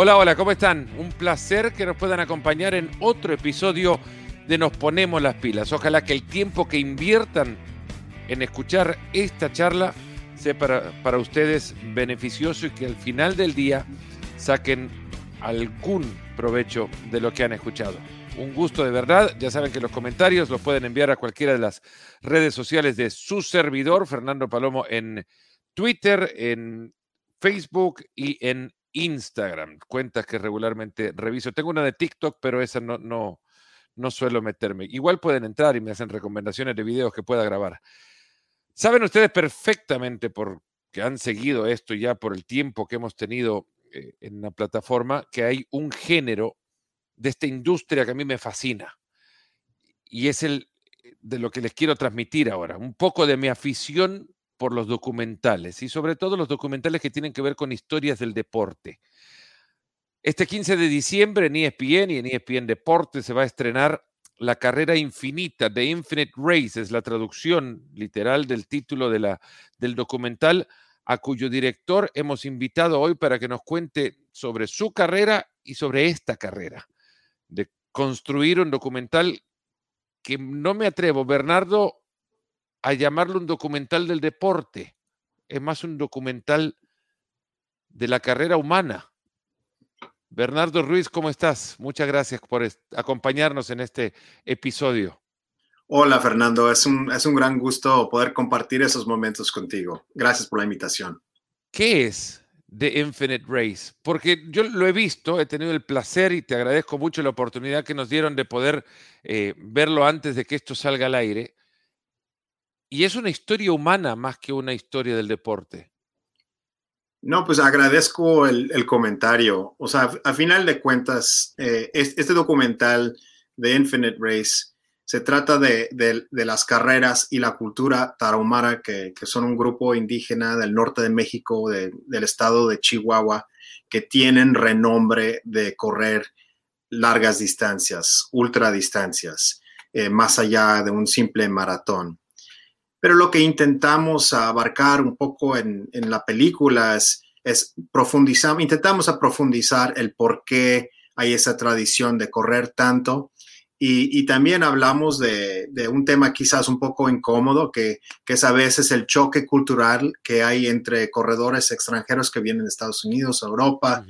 Hola, hola, ¿cómo están? Un placer que nos puedan acompañar en otro episodio de Nos Ponemos las Pilas. Ojalá que el tiempo que inviertan en escuchar esta charla sea para, para ustedes beneficioso y que al final del día saquen algún provecho de lo que han escuchado. Un gusto de verdad. Ya saben que los comentarios los pueden enviar a cualquiera de las redes sociales de su servidor, Fernando Palomo, en Twitter, en Facebook y en Instagram. Cuentas que regularmente reviso. Tengo una de TikTok, pero esa no, no, no suelo meterme. Igual pueden entrar y me hacen recomendaciones de videos que pueda grabar. Saben ustedes perfectamente, porque han seguido esto ya por el tiempo que hemos tenido eh, en la plataforma, que hay un género de esta industria que a mí me fascina. Y es el de lo que les quiero transmitir ahora, un poco de mi afición por los documentales y sobre todo los documentales que tienen que ver con historias del deporte. Este 15 de diciembre en ESPN y en ESPN Deporte se va a estrenar La carrera infinita de Infinite Race, es la traducción literal del título de la, del documental, a cuyo director hemos invitado hoy para que nos cuente sobre su carrera y sobre esta carrera, de construir un documental que no me atrevo, Bernardo, a llamarlo un documental del deporte, es más un documental de la carrera humana. Bernardo Ruiz, ¿cómo estás? Muchas gracias por acompañarnos en este episodio. Hola Fernando, es un, es un gran gusto poder compartir esos momentos contigo. Gracias por la invitación. ¿Qué es The Infinite Race? Porque yo lo he visto, he tenido el placer y te agradezco mucho la oportunidad que nos dieron de poder eh, verlo antes de que esto salga al aire. Y es una historia humana más que una historia del deporte. No, pues agradezco el, comentario. O sea, a final de cuentas, eh, este documental de Infinite Race se trata de, las carreras y la cultura tarahumara, que, son un grupo indígena del norte de México, del estado de Chihuahua, que tienen renombre de correr largas distancias, ultradistancias, eh, más allá de un simple maratón. Pero lo que intentamos abarcar un poco en, la película es, profundizar, intentamos a profundizar el por qué hay esa tradición de correr tanto. Y, también hablamos de, un tema quizás un poco incómodo, que, es a veces el choque cultural que hay entre corredores extranjeros que vienen de Estados Unidos, Europa,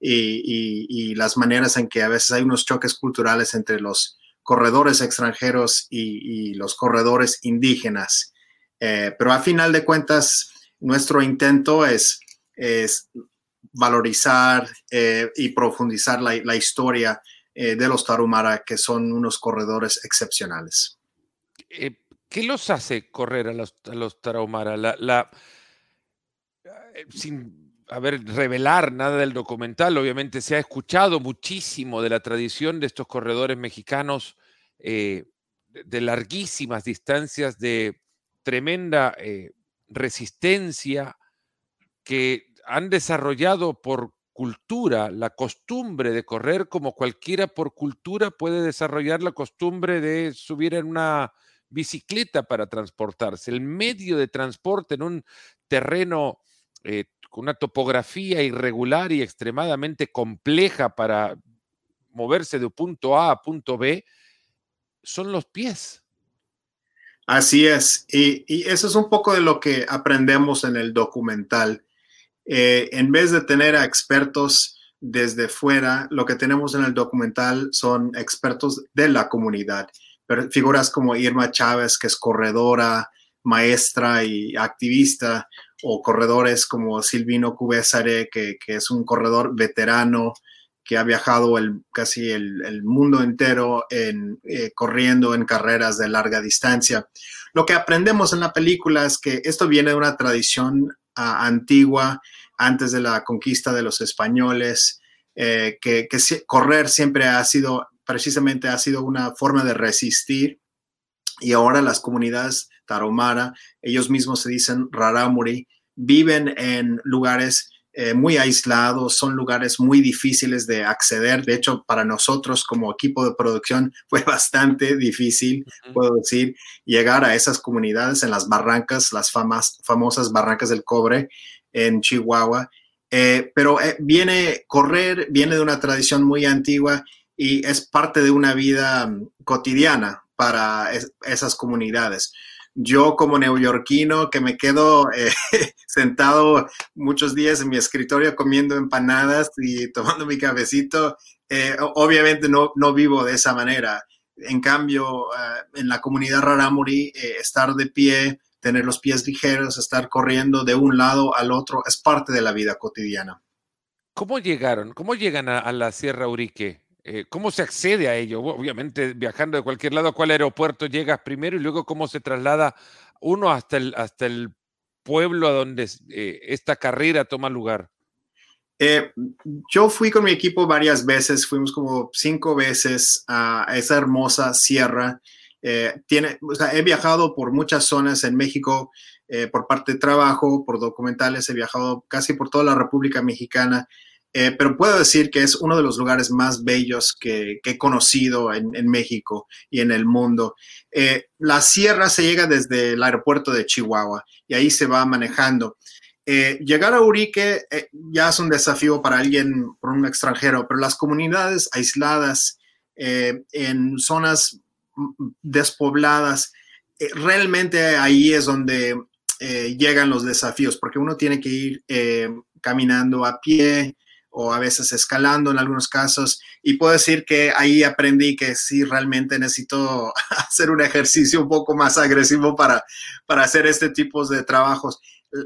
y, las maneras en que a veces hay unos choques culturales entre los corredores extranjeros y, los corredores indígenas. Eh, pero a final de cuentas, nuestro intento es, valorizar eh, y profundizar la, historia eh, de los Tarumara, que son unos corredores excepcionales. ¿Qué los hace correr a los, a sin haber revelar nada del documental, obviamente se ha escuchado muchísimo de la tradición de estos corredores mexicanos de, larguísimas distancias, de tremenda eh, resistencia que han desarrollado por cultura, la costumbre de correr como cualquiera por cultura puede desarrollar la costumbre de subir en una bicicleta para transportarse. El medio de transporte en un terreno eh, con una topografía irregular y extremadamente compleja para moverse de un punto A a punto B son los pies. Así es, y, eso es un poco de lo que aprendemos en el documental. Eh, en vez de tener a expertos desde fuera, lo que tenemos en el documental son expertos de la comunidad. Figuras como Irma Chávez, que es corredora, maestra y activista, o corredores como Silvino Cubésare, que, que es un corredor veterano, que ha viajado el, casi el, mundo entero en, eh, corriendo en carreras de larga distancia. Lo que aprendemos en la película es que esto viene de una tradición antigua, antes de la conquista de los españoles, eh, que, correr siempre ha sido, precisamente ha sido una forma de resistir. Y ahora las comunidades taromara, ellos mismos se dicen raramuri, viven en lugares eh, muy aislados, son lugares muy difíciles de acceder. De hecho, para nosotros como equipo de producción fue bastante difícil, puedo decir, llegar a esas comunidades en las barrancas, las famosas barrancas del cobre en Chihuahua. Eh, pero eh, viene, correr viene de una tradición muy antigua y es parte de una vida mm, cotidiana para esas comunidades. Yo como neoyorquino que me quedo eh, sentado muchos días en mi escritorio comiendo empanadas y tomando mi cafecito, obviamente no, no vivo de esa manera. En cambio, en la comunidad Raramuri, estar de pie, tener los pies ligeros, estar corriendo de un lado al otro, es parte de la vida cotidiana. ¿Cómo llegaron? ¿Cómo llegan a, la Sierra Urique? Eh, ¿Cómo se accede a ello? Obviamente, viajando de cualquier lado, ¿a cuál aeropuerto llegas primero y luego cómo se traslada uno hasta el, hasta el pueblo a donde eh, esta carrera toma lugar? Eh, yo fui con mi equipo varias veces, fuimos como cinco veces a esa hermosa sierra eh, tiene, he viajado por muchas zonas en México por parte de trabajo, por documentales, he viajado casi por toda la República Mexicana, eh, pero puedo decir que es uno de los lugares más bellos que, he conocido en, México y en el mundo. la sierra se llega desde el aeropuerto de Chihuahua y ahí se va manejando. llegar a Urique ya es un desafío para alguien, por un extranjero, pero las comunidades aisladas en zonas despobladas, eh, realmente ahí es donde eh, llegan los desafíos, porque uno tiene que ir eh, caminando a pie o a veces escalando en algunos casos. Y puedo decir que ahí aprendí que sí, realmente necesito hacer un ejercicio un poco más agresivo para, para hacer este tipo de trabajos.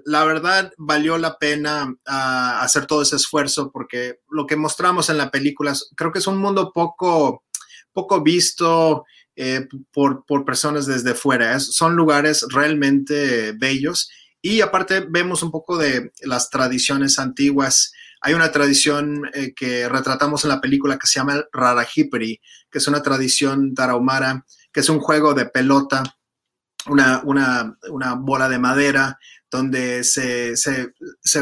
La verdad, valió la pena ah, hacer todo ese esfuerzo porque lo que mostramos en la película creo que es un mundo poco, poco visto, eh, por, personas desde fuera. son lugares realmente bellos y aparte vemos un poco de las tradiciones antiguas. Hay una tradición eh, que retratamos en la película que se llama Rarajiperi, que es una tradición tarahumara, que es un juego de pelota, una, bola de madera, donde se,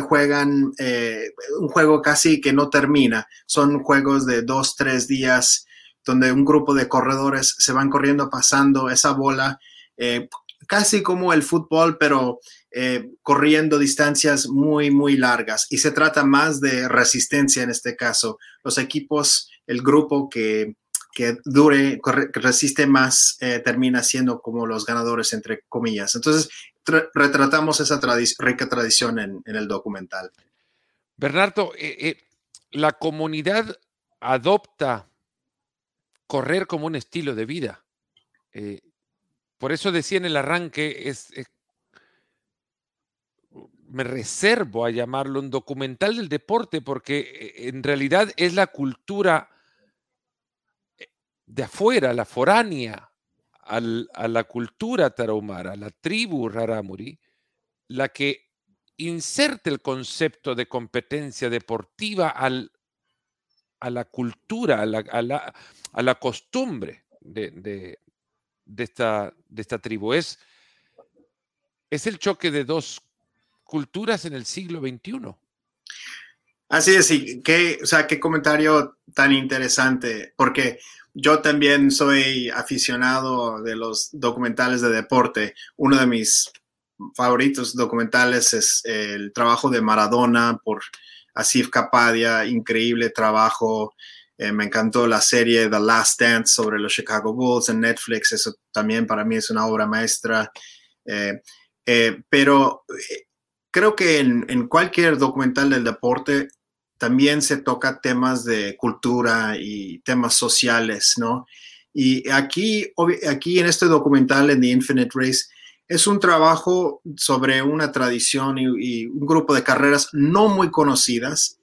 juegan eh, un juego casi que no termina. Son juegos de dos, tres días donde un grupo de corredores se van corriendo pasando esa bola, eh, casi como el fútbol, pero eh, corriendo distancias muy, muy largas. Y se trata más de resistencia en este caso. Los equipos, el grupo que, dure, que resiste más, eh, termina siendo como los ganadores, entre comillas. Entonces, retratamos esa rica tradición en, el documental. Bernardo, la comunidad adopta correr como un estilo de vida. Eh, por eso decía en el arranque, es, me reservo a llamarlo un documental del deporte porque eh, en realidad es la cultura eh, de afuera, la foránea, a la cultura tarahumara, la tribu raramuri, la que inserte el concepto de competencia deportiva a la cultura, a la, a la costumbre de, esta, de esta tribu. Es, es el choque de dos culturas en el siglo XXI. Así es, y qué, o sea, qué comentario tan interesante, porque yo también soy aficionado de los documentales de deporte. Uno de mis favoritos documentales es el trabajo de Maradona por Asif Kapadia, increíble trabajo. Eh, me encantó la serie The Last Dance sobre los Chicago Bulls en Netflix. Eso también para mí es una obra maestra. Eh, eh, pero creo que en, cualquier documental del deporte también se toca temas de cultura y temas sociales, ¿no? Y aquí, aquí en este documental, en The Infinite Race, es un trabajo sobre una tradición y, un grupo de carreras no muy conocidas,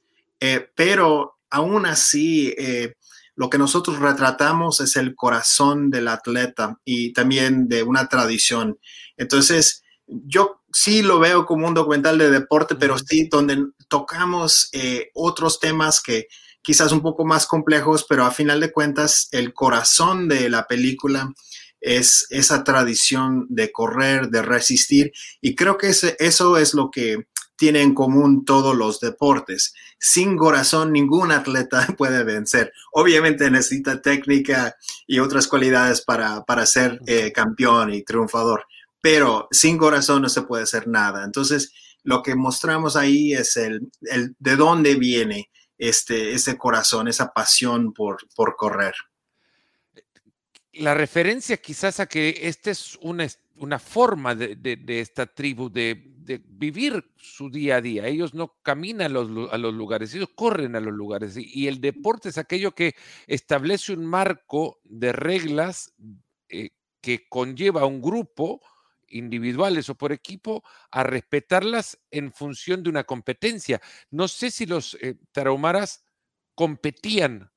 pero aún así, eh, lo que nosotros retratamos es el corazón del atleta y también de una tradición. Entonces, yo sí lo veo como un documental de deporte, pero sí donde tocamos eh, otros temas que quizás un poco más complejos, pero a final de cuentas el corazón de la película es esa tradición de correr, de resistir, y creo que eso es lo que tiene en común todos los deportes. Sin corazón, ningún atleta puede vencer. Obviamente necesita técnica y otras cualidades para, ser eh, campeón y triunfador, pero sin corazón no se puede hacer nada. Entonces, lo que mostramos ahí es el, el de dónde viene este, ese corazón, esa pasión por, por correr. La referencia quizás a que esta es una, una forma de, de, esta tribu de, de, vivir su día a día. Ellos no caminan a los, a los lugares, ellos corren a los lugares. Y, y, el deporte es aquello que establece un marco de reglas eh, que conlleva a un grupo individuales o por equipo a respetarlas en función de una competencia. No sé si los eh, tarahumaras competían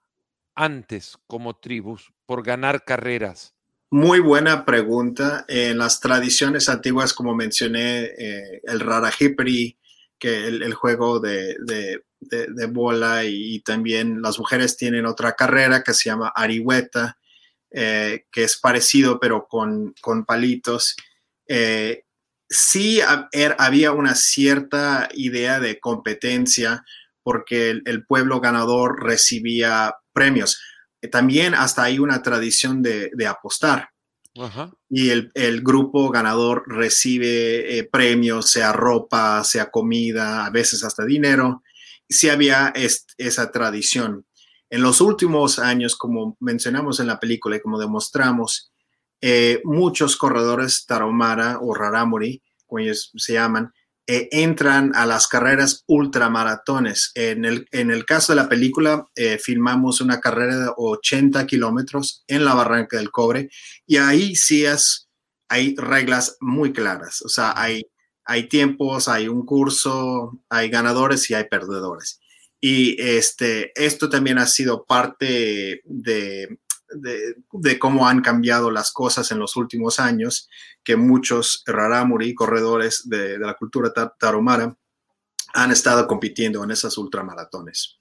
antes como tribus por ganar carreras. Muy buena pregunta. En las tradiciones antiguas, como mencioné, eh, el Rarajipri, que el, el juego de, bola, y, también las mujeres tienen otra carrera que se llama Arihueta, eh, que es parecido pero con, con palitos eh, sí er, había una cierta idea de competencia porque el pueblo ganador recibía premios. También hasta hay una tradición de, de apostar. Ajá. Y el, el, grupo ganador recibe eh, premios, sea ropa, sea comida, a veces hasta dinero. Sí había est esa tradición. En los últimos años, como mencionamos en la película y como demostramos, eh, muchos corredores tarahumara o rarámuri, como ellos se llaman, eh, entran a las carreras ultramaratones. En el, en el caso de la película, eh, filmamos una carrera de 80 kilómetros en la Barranca del Cobre y ahí sí hay reglas muy claras. O sea, hay, hay tiempos, hay un curso, hay ganadores y hay perdedores. Y este, esto también ha sido parte de de, cómo han cambiado las cosas en los últimos años, que muchos rarámuri, corredores de, la cultura tarahumara, han estado compitiendo en esas ultramaratones.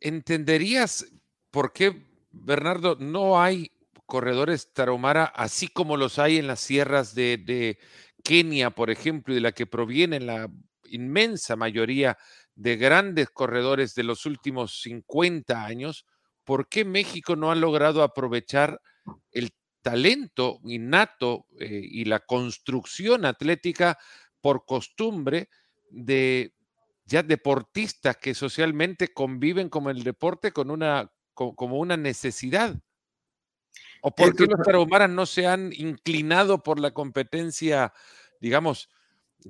¿Entenderías por qué, Bernardo, no hay corredores tarahumara así como los hay en las sierras de, de Kenia, por ejemplo, y de la que proviene la inmensa mayoría de grandes corredores de los últimos 50 años? ¿Por qué México no ha logrado aprovechar el talento innato eh, y la construcción atlética por costumbre de ya deportistas que socialmente conviven como el deporte con una, como, como una necesidad? ¿O por qué los tarahumaras no se han inclinado por la competencia, digamos,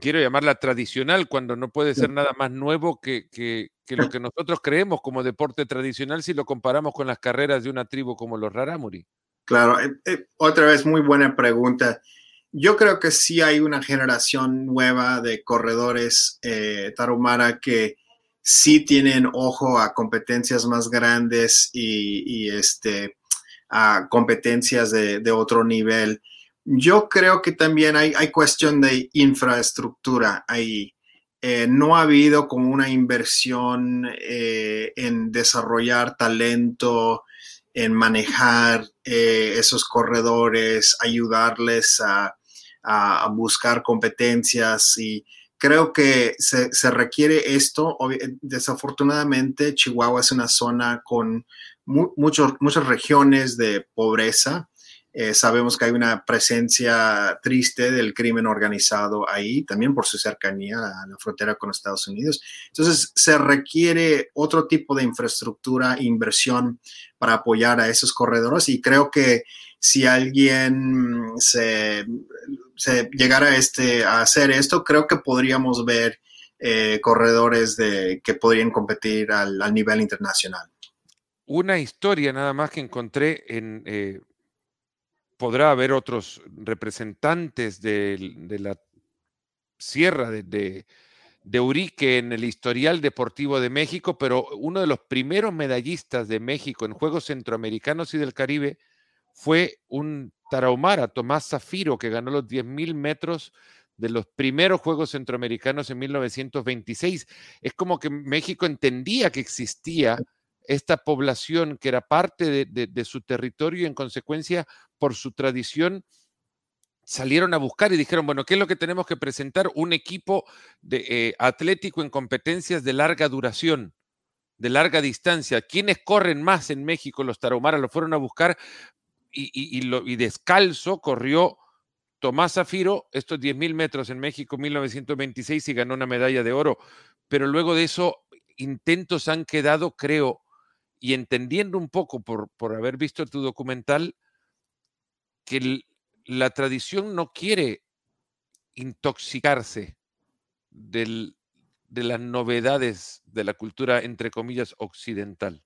quiero llamarla tradicional, cuando no puede ser nada más nuevo que, que, que, lo que nosotros creemos como deporte tradicional si lo comparamos con las carreras de una tribu como los Rarámuri. Claro, eh, eh, otra vez muy buena pregunta. Yo creo que sí hay una generación nueva de corredores eh, tarumara que sí tienen ojo a competencias más grandes y, y este, a competencias de, de otro nivel. Yo creo que también hay, hay cuestión de infraestructura ahí. Eh, no ha habido como una inversión eh, en desarrollar talento, en manejar eh, esos corredores, ayudarles a, buscar competencias y creo que se, requiere esto. Desafortunadamente, Chihuahua es una zona con mu muchos, muchas regiones de pobreza eh, sabemos que hay una presencia triste del crimen organizado ahí, también por su cercanía a la frontera con Estados Unidos. Entonces, se requiere otro tipo de infraestructura, inversión para apoyar a esos corredores y creo que si alguien se, se llegara a, este, a hacer esto, creo que podríamos ver eh, corredores que podrían competir al, al, nivel internacional. Una historia nada más que encontré en... Eh podrá haber otros representantes de, de la sierra de, de, Urique en el historial deportivo de México, pero uno de los primeros medallistas de México en Juegos Centroamericanos y del Caribe fue un tarahumara, Tomás Zafiro, que ganó los 10.000 metros de los primeros Juegos Centroamericanos en 1926. Es como que México entendía que existía esta población que era parte de, su territorio y en consecuencia por su tradición salieron a buscar y dijeron, bueno, ¿qué es lo que tenemos que presentar? Un equipo de, eh, atlético en competencias de larga duración, de larga distancia. ¿Quiénes corren más en México? Los tarahumaras lo fueron a buscar y descalzo corrió Tomás Zafiro, estos 10.000 metros en México 1926 y ganó una medalla de oro, pero luego de eso intentos han quedado, creo, y entendiendo un poco por, por haber visto tu documental, que la tradición no quiere intoxicarse del, de las novedades de la cultura, entre comillas, occidental.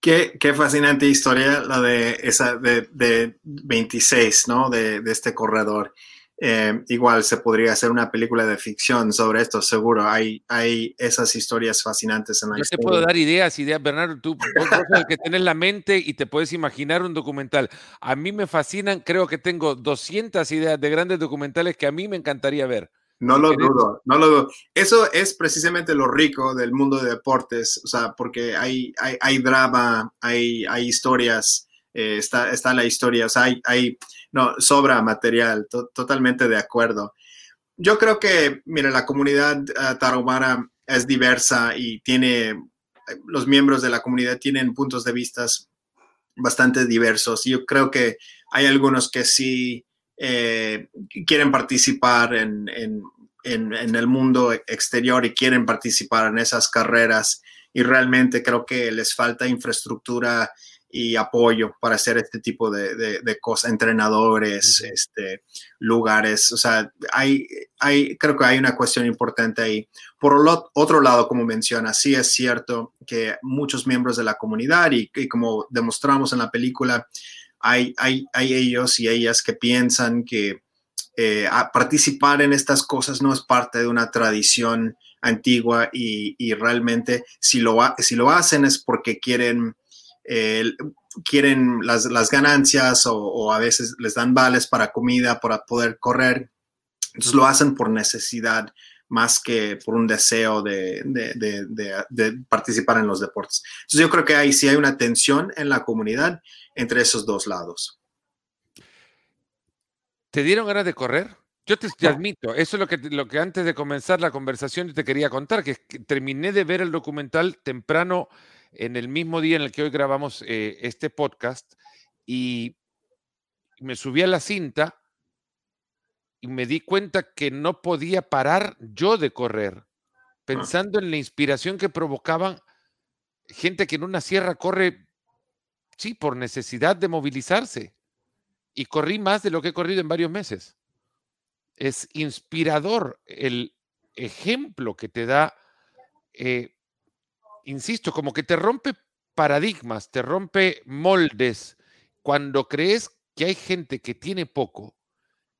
Qué, qué, fascinante historia la de esa de, de 26, ¿no? De, de este corredor. Eh, igual se podría hacer una película de ficción sobre esto, seguro. Hay, hay esas historias fascinantes en la Yo historia. te puedo dar ideas, ideas, Bernardo. Tú, que tienes la mente y te puedes imaginar un documental. A mí me fascinan, creo que tengo 200 ideas de grandes documentales que a mí me encantaría ver. No lo dudo, no lo dudo. Eso es precisamente lo rico del mundo de deportes, o sea, porque hay, hay, hay drama, hay, hay historias, eh, está, está la historia, o sea, hay, hay no, sobra material, to totalmente de acuerdo. Yo creo que, mira, la comunidad uh, tarahumara es diversa y tiene, los miembros de la comunidad tienen puntos de vista bastante diversos. Yo creo que hay algunos que sí eh, quieren participar en, en, en, en, el mundo exterior y quieren participar en esas carreras y realmente creo que les falta infraestructura y apoyo para hacer este tipo de, de, de cosas, entrenadores, este, lugares, o sea, hay, hay, creo que hay una cuestión importante ahí. Por lo, otro lado, como menciona, sí es cierto que muchos miembros de la comunidad y, y como demostramos en la película, hay, hay, hay ellos y ellas que piensan que eh, participar en estas cosas no es parte de una tradición antigua y, y realmente si lo, si lo hacen es porque quieren, eh, quieren las, las ganancias o, o, a veces les dan vales para comida, para poder correr. Entonces lo hacen por necesidad más que por un deseo de, de, de, de, participar en los deportes. Entonces yo creo que ahí sí hay una tensión en la comunidad entre esos dos lados. ¿Te dieron ganas de correr? Yo te, te admito, eso es lo que, lo que antes de comenzar la conversación te quería contar, que, que terminé de ver el documental temprano en el mismo día en el que hoy grabamos eh, este podcast y me subí a la cinta y me di cuenta que no podía parar yo de correr, pensando en la inspiración que provocaban gente que en una sierra corre, sí, por necesidad de movilizarse. Y corrí más de lo que he corrido en varios meses. Es inspirador el ejemplo que te da, eh, insisto, como que te rompe paradigmas, te rompe moldes. Cuando crees que hay gente que tiene poco,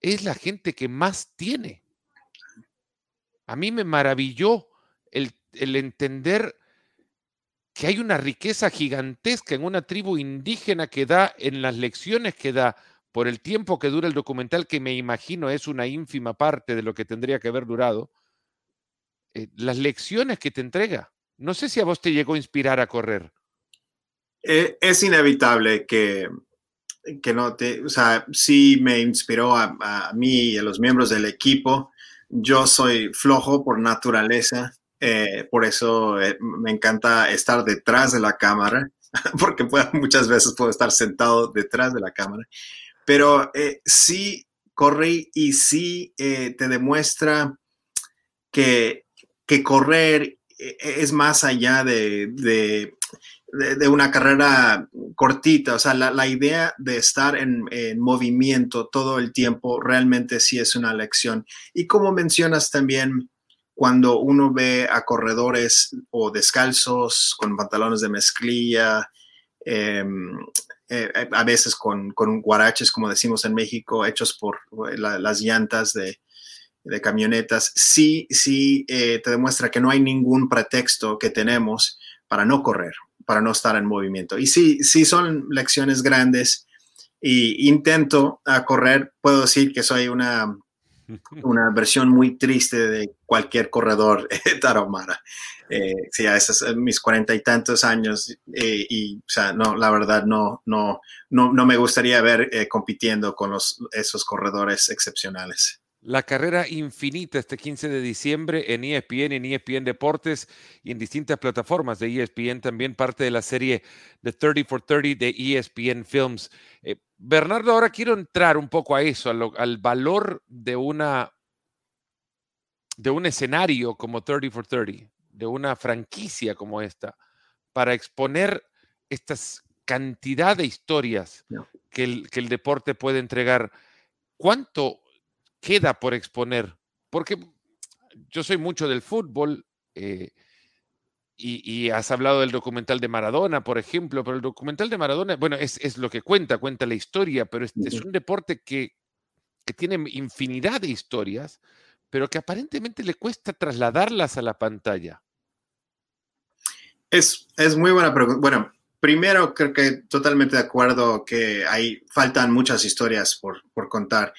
es la gente que más tiene. A mí me maravilló el, entender que hay una riqueza gigantesca en una tribu indígena que da en las lecciones que da por el tiempo que dura el documental, que me imagino es una ínfima parte de lo que tendría que haber durado, eh, las lecciones que te entrega. No sé si a vos te llegó a inspirar a correr. Eh, es inevitable que, que no te, o sea, sí me inspiró a, a, mí y a los miembros del equipo. Yo soy flojo por naturaleza, eh, por eso eh, me encanta estar detrás de la cámara, porque muchas veces puedo estar sentado detrás de la cámara. Pero sí corrí y sí te demuestra que, que correr es más allá de, de, de, una carrera cortita. O sea, la, la idea de estar en, en, movimiento todo el tiempo realmente sí es una lección. Y como mencionas también, cuando uno ve a corredores o descalzos con pantalones de mezclilla, eh, eh, a veces con, con, guaraches, como decimos en México, hechos por la, las llantas de, de, camionetas, sí, sí eh, te demuestra que no hay ningún pretexto que tenemos para no correr, para no estar en movimiento. Y sí, sí son lecciones grandes y intento a correr, puedo decir que soy una, una versión muy triste de cualquier corredor tarahumara eh, sí, a esos mis cuarenta y tantos años eh, y, o sea, no, la verdad no, no, no, no me gustaría ver eh, compitiendo con los, esos corredores excepcionales. La carrera infinita este 15 de diciembre en ESPN, en ESPN Deportes y en distintas plataformas de ESPN, también parte de la serie The 30 for 30 de ESPN Films. Eh, Bernardo, ahora quiero entrar un poco a eso, al valor de una de un escenario como 30 for 30, de una franquicia como esta, para exponer esta cantidad de historias que, el, que el deporte puede entregar. ¿Cuánto queda por exponer? Porque yo soy mucho del fútbol eh, y, has hablado del documental de Maradona, por ejemplo, pero el documental de Maradona, bueno, es, lo que cuenta, cuenta la historia, pero este es un deporte que, que tiene infinidad de historias pero que aparentemente le cuesta trasladarlas a la pantalla. Es, es muy buena pregunta. Bueno, primero creo que totalmente de acuerdo que hay, faltan muchas historias por, por contar.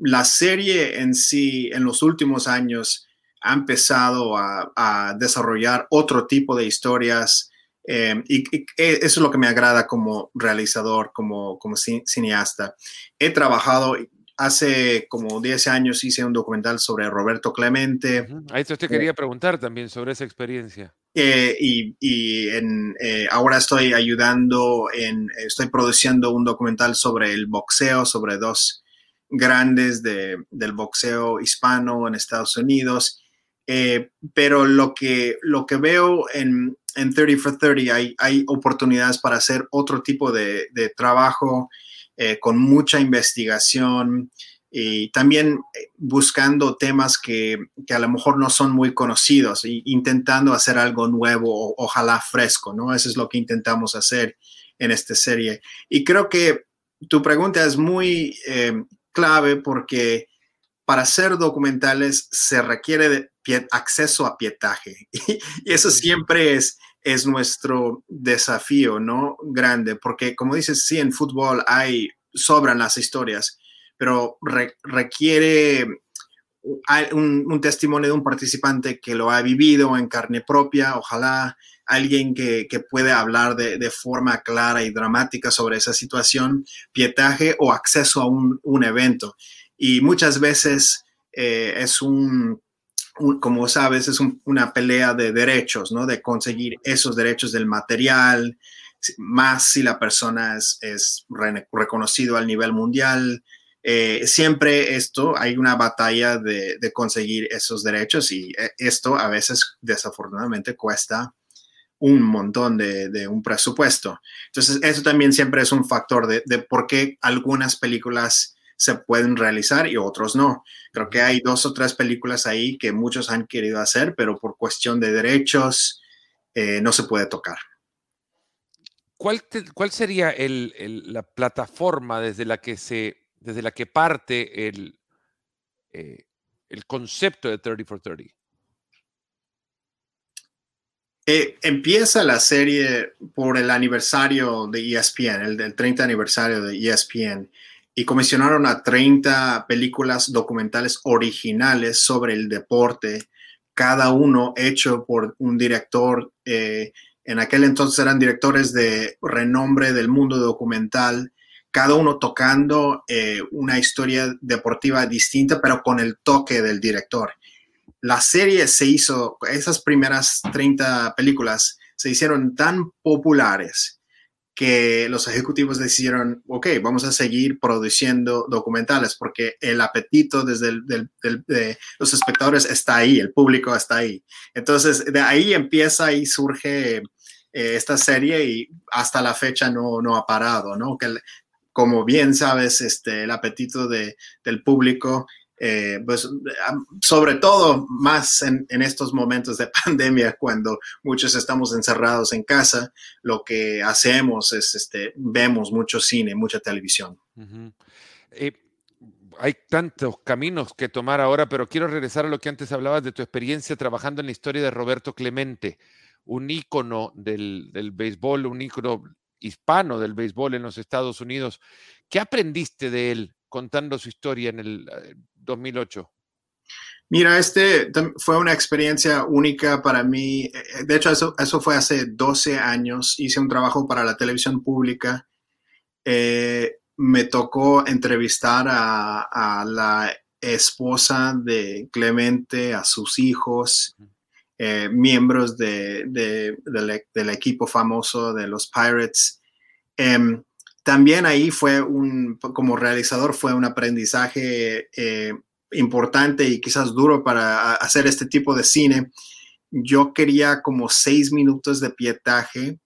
La serie en sí, en los últimos años, ha empezado a, a desarrollar otro tipo de historias. Eh, y, y, eso es lo que me agrada como realizador, como, como cineasta. He trabajado, hace como 10 años hice un documental sobre Roberto Clemente. Ahí te quería preguntar también sobre esa experiencia. Eh, y, y en, eh, ahora estoy ayudando, en, estoy produciendo un documental sobre el boxeo, sobre dos grandes de, del boxeo hispano en Estados Unidos. Eh, pero lo que, lo que veo en, en 30 for 30 hay, hay oportunidades para hacer otro tipo de, de trabajo eh, con mucha investigación y también eh, buscando temas que, que, a lo mejor no son muy conocidos e intentando hacer algo nuevo, ojalá fresco, ¿no? Eso es lo que intentamos hacer en esta serie. Y creo que tu pregunta es muy clave porque para hacer documentales se requiere de acceso a pietaje y eso siempre es es nuestro desafío, ¿no? Grande, porque como dices, sí, en fútbol hay, sobran las historias, pero requiere un, un, testimonio de un participante que lo ha vivido en carne propia, ojalá alguien que, que puede hablar de, de, forma clara y dramática sobre esa situación, pietaje o acceso a un, un evento. Y muchas veces eh, es un como sabes, es una pelea de derechos, ¿no? De conseguir esos derechos del material, más si la persona es, es reconocido al nivel mundial. Eh, siempre esto, hay una batalla de, de, conseguir esos derechos y eh, esto a veces desafortunadamente cuesta un montón de, de un presupuesto. Entonces, eso también siempre es un factor de, de por qué algunas películas se pueden realizar y otros no. Creo que hay dos o tres películas ahí que muchos han querido hacer, pero por cuestión de derechos eh, no se puede tocar. ¿Cuál, te, cuál sería el, el, la plataforma desde la que, se, desde la que parte el, eh, el concepto de 30 for 30? Eh, empieza la serie por el aniversario de ESPN, el del 30 aniversario de ESPN y comisionaron a 30 películas documentales originales sobre el deporte, cada uno hecho por un director. Eh, en aquel entonces eran directores de renombre del mundo documental, cada uno tocando eh, una historia deportiva distinta, pero con el toque del director. La serie se hizo, esas primeras 30 películas se hicieron tan populares que los ejecutivos decidieron, ok, vamos a seguir produciendo documentales porque el apetito desde el, del, del, de los espectadores está ahí, el público está ahí. Entonces, de ahí empieza y surge eh, esta serie y hasta la fecha no, no ha parado, ¿no? Que, como bien sabes, este, el apetito de, del público eh, pues sobre todo más en, estos momentos de pandemia, cuando muchos estamos encerrados en casa, lo que hacemos es, este, vemos mucho cine, mucha televisión. Eh, hay tantos caminos que tomar ahora, pero quiero regresar a lo que antes hablabas de tu experiencia trabajando en la historia de Roberto Clemente, un ícono del, del béisbol, un ícono hispano del béisbol en los Estados Unidos. ¿Qué aprendiste de él contando su historia en el 2008? Mira, este fue una experiencia única para mí. Eh, de hecho, eso, eso fue hace 12 años. Hice un trabajo para la televisión pública. Eh, me tocó entrevistar a, a, la esposa de Clemente, a sus hijos, eh, miembros de, del equipo famoso de los Pirates. Em, también ahí fue un, como realizador, fue un aprendizaje eh, importante y quizás duro para hacer este tipo de cine. Yo quería como seis minutos de pietaje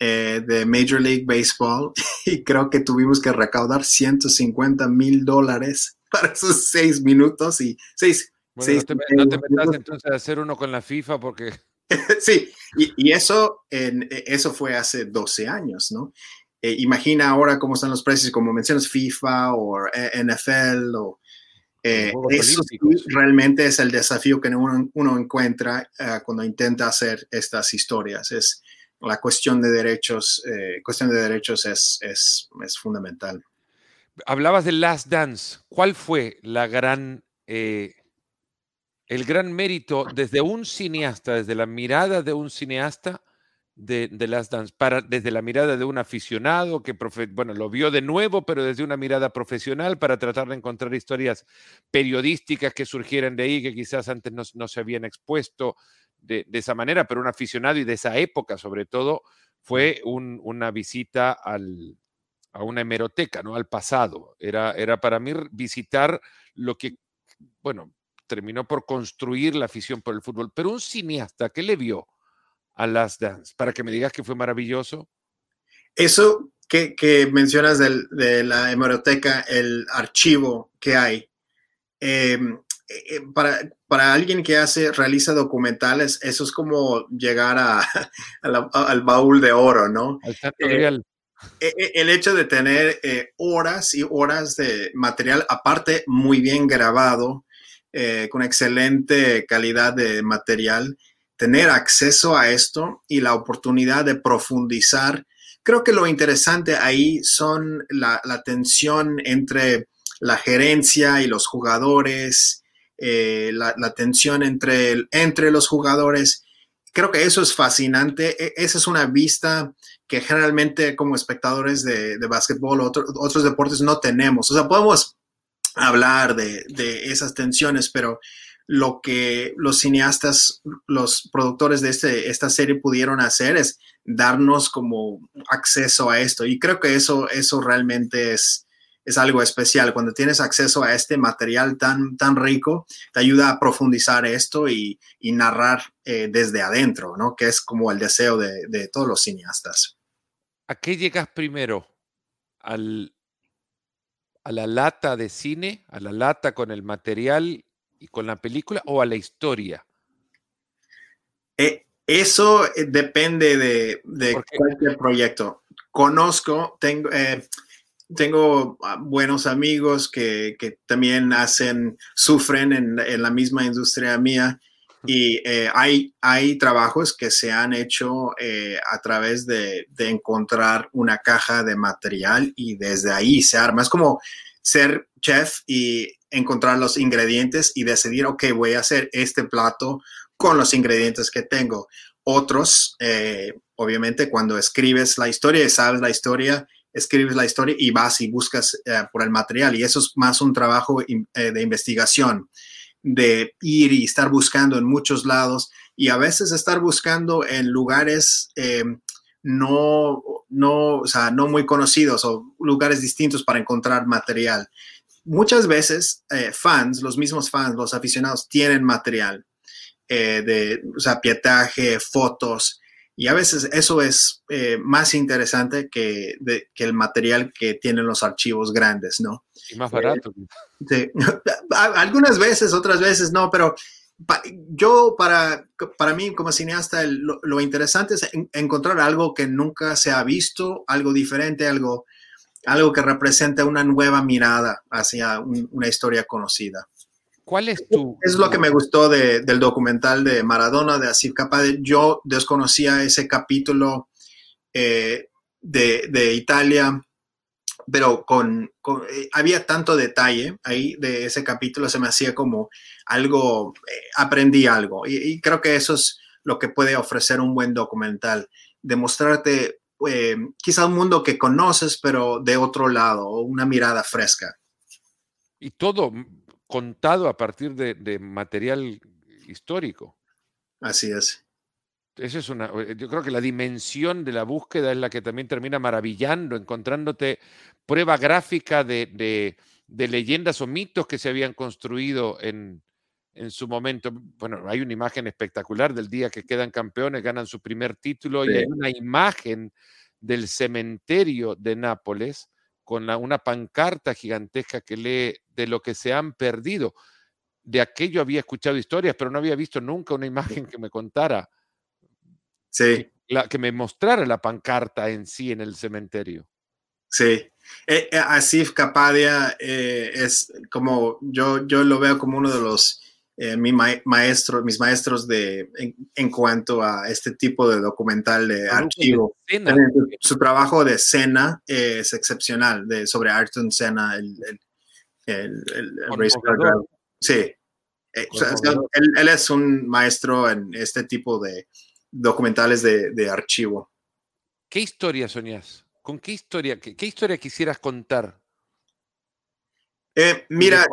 eh, de Major League Baseball y creo que tuvimos que recaudar 150 mil dólares para esos seis minutos y seis. Bueno, no, te, metas entonces a hacer uno con la FIFA porque... sí, y, eso, en, eso fue hace 12 años, ¿no? Eh, imagina ahora cómo están los precios, como mencionas, FIFA o eh, NFL o... eso realmente es el desafío que uno, uno encuentra cuando intenta hacer estas historias. Es la cuestión de derechos, eh, cuestión de derechos es, es, es, fundamental. Hablabas de Last Dance. ¿Cuál fue la gran, eh, el gran mérito desde un cineasta, desde la mirada de un cineasta de, de, Last Dance, para, desde la mirada de un aficionado que bueno, lo vio de nuevo, pero desde una mirada profesional para tratar de encontrar historias periodísticas que surgieran de ahí, que quizás antes no, no se habían expuesto, de, esa manera, pero un aficionado y de esa época sobre todo fue una visita al, a una hemeroteca, ¿no? Al pasado. Era, era para mí visitar lo que, bueno, terminó por construir la afición por el fútbol. Pero un cineasta, ¿qué le vio a Last Dance? Para que me digas que fue maravilloso. Eso que, que mencionas de la hemeroteca, el archivo que hay, eh, eh, para, para alguien que hace, realiza documentales, eso es como llegar a, al baúl de oro, ¿no? Eh, eh, el hecho de tener horas y horas de material, aparte muy bien grabado, con excelente calidad de material, tener acceso a esto y la oportunidad de profundizar. Creo que lo interesante ahí son la, la tensión entre la gerencia y los jugadores, eh, la, tensión entre, entre los jugadores. Creo que eso es fascinante. E, esa es una vista que generalmente como espectadores de, de básquetbol o otros deportes no tenemos. O sea, podemos hablar de, esas tensiones, pero lo que los cineastas, los productores de este, esta serie pudieron hacer es darnos como acceso a esto. Y creo que eso, eso realmente es, es algo especial. Cuando tienes acceso a este material tan, tan rico, te ayuda a profundizar esto y, narrar eh, desde adentro, ¿no? Que es como el deseo de, todos los cineastas. ¿A qué llegas primero? ¿Al, ¿A la lata de cine? ¿A la lata con el material y con la película o a la historia? Eh, eso eh, depende de, cualquier proyecto. Conozco, tengo, tengo ah, buenos amigos que, también hacen, sufren en, la misma industria mía y eh, hay, hay trabajos que se han hecho eh, a través de, encontrar una caja de material y desde ahí se arma. Es como ser chef y encontrar los ingredientes y decidir, ok, voy a hacer este plato con los ingredientes que tengo. Otros, eh, obviamente, cuando escribes la historia y sabes la historia, escribes la historia y vas y buscas eh, por el material. Y eso es más un trabajo eh, de investigación, de ir y estar buscando en muchos lados y a veces estar buscando en lugares eh, no, no, o sea, no muy conocidos o lugares distintos para encontrar material. Muchas veces fans, los mismos fans, los aficionados, tienen material de, o fotos, y a veces eso es eh, más interesante que, el material que tienen los archivos grandes, ¿no? Y más barato. sí. Algunas veces, otras veces no, pero yo para, para mí como cineasta lo, interesante es encontrar algo que nunca se ha visto, algo diferente, algo, algo que represente una nueva mirada hacia una historia conocida. ¿Cuál es tu...? Es lo que me gustó del documental de Maradona, de Asif Kapade. Yo desconocía ese capítulo eh, de, Italia, pero con, eh, había tanto detalle ahí de ese capítulo, se me hacía como algo, eh, aprendí algo. Y, creo que eso es lo que puede ofrecer un buen documental, demostrarte quizá un mundo que conoces, pero de otro lado, una mirada fresca. Y todo contado a partir de, material histórico. Así es. Eso es una. Eh, yo creo que la dimensión de la búsqueda es la que también termina maravillando, encontrándote prueba gráfica de, leyendas o mitos que se habían construido en, en, su momento. Bueno, hay una imagen espectacular del día que quedan campeones, ganan su primer título y hay una imagen del cementerio de Nápoles con una pancarta gigantesca que lee de lo que se han perdido. De aquello había escuchado historias, pero no había visto nunca una imagen que me contara. Sí. La, que me mostrara la pancarta en sí en el cementerio. Sí. Eh, eh, Asif Kapadia eh, es como yo, yo lo veo como uno de los eh, mi maestro, mis maestros de, en, cuanto a este tipo de documental de archivo. Su trabajo de Senna es excepcional, de, sobre Ayrton Senna, el, el, Sí. Eh, él, es un maestro en este tipo de documentales de, archivo. ¿Qué historia soñás? ¿Con qué historia, qué, historia quisieras contar? Eh, mira,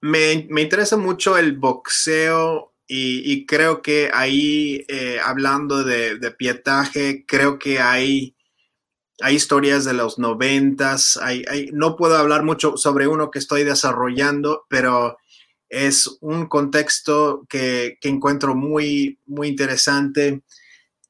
me, interesa mucho el boxeo y, creo que ahí, eh, hablando de, pietaje, creo que hay, hay historias de los noventas. Hay, no puedo hablar mucho sobre uno que estoy desarrollando, pero es un contexto que, encuentro muy, muy interesante.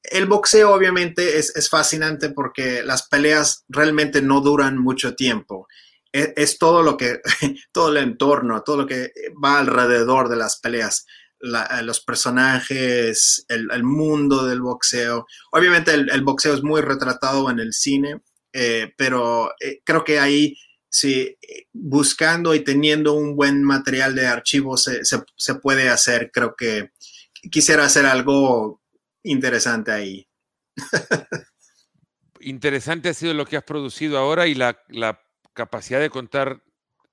El boxeo obviamente es, es, fascinante porque las peleas realmente no duran mucho tiempo es, todo lo que, todo el entorno, todo lo que va alrededor de las peleas. Eh, los personajes, el, mundo del boxeo. Obviamente el, boxeo es muy retratado en el cine, eh, pero eh, creo que ahí, sí, buscando y teniendo un buen material de archivo se, se, puede hacer, creo que quisiera hacer algo interesante ahí. interesante ha sido lo que has producido ahora y la, la capacidad de contar,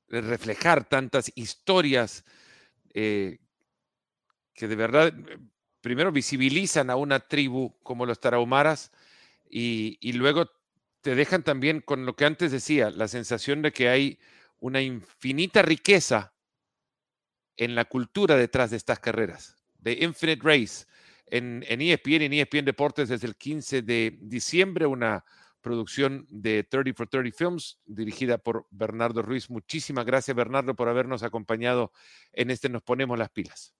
de reflejar tantas historias eh, que de verdad, eh, primero visibilizan a una tribu como los tarahumaras y, y luego te dejan también con lo que antes decía, la sensación de que hay una infinita riqueza en la cultura detrás de estas carreras, de Infinite Race, en, en ESPN en ESPN Deportes desde el 15 de diciembre, una producción de 30 for 30 Films, dirigida por Bernardo Ruiz. Muchísimas gracias, Bernardo, por habernos acompañado en este Nos Ponemos las Pilas.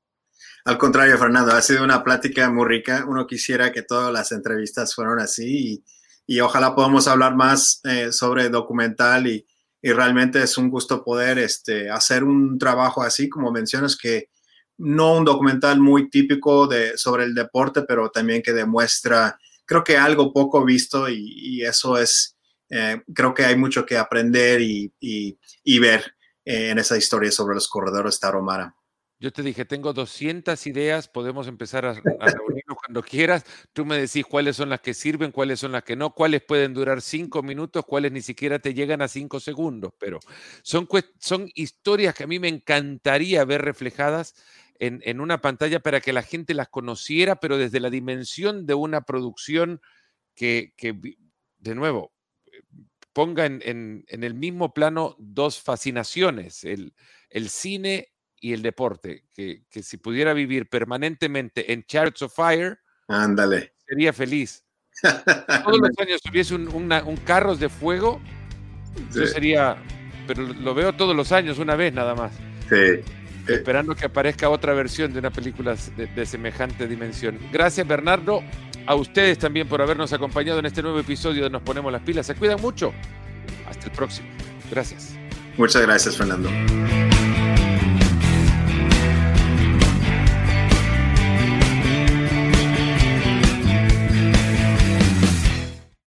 Al contrario, Fernando, ha sido una plática muy rica. Uno quisiera que todas las entrevistas fueran así y, ojalá podamos hablar más eh, sobre documental y, realmente es un gusto poder este, hacer un trabajo así, como mencionas, que no un documental muy típico de, sobre el deporte, pero también que demuestra creo que algo poco visto y, eso es, eh, creo que hay mucho que aprender y, ver eh, en esa historia sobre los corredores Taromara. Yo te dije, tengo 200 ideas, podemos empezar a, reunirnos cuando quieras. Tú me decís cuáles son las que sirven, cuáles son las que no, cuáles pueden durar cinco minutos, cuáles ni siquiera te llegan a cinco segundos, pero son, son historias que a mí me encantaría ver reflejadas en, una pantalla para que la gente las conociera, pero desde la dimensión de una producción que, de nuevo, ponga en, el mismo plano dos fascinaciones, el, cine y el deporte, que, si pudiera vivir permanentemente en Chariots of Fire, Ándale. sería feliz. Todos los años tuviese un, un carros de fuego, yo sería, pero lo veo todos los años, una vez nada más. Sí. Eh, esperando que aparezca otra versión de una película de, semejante dimensión. Gracias, Bernardo. A ustedes también por habernos acompañado en este nuevo episodio de Nos Ponemos las Pilas. Se cuidan mucho. Hasta el próximo. Gracias. Muchas gracias, Fernando.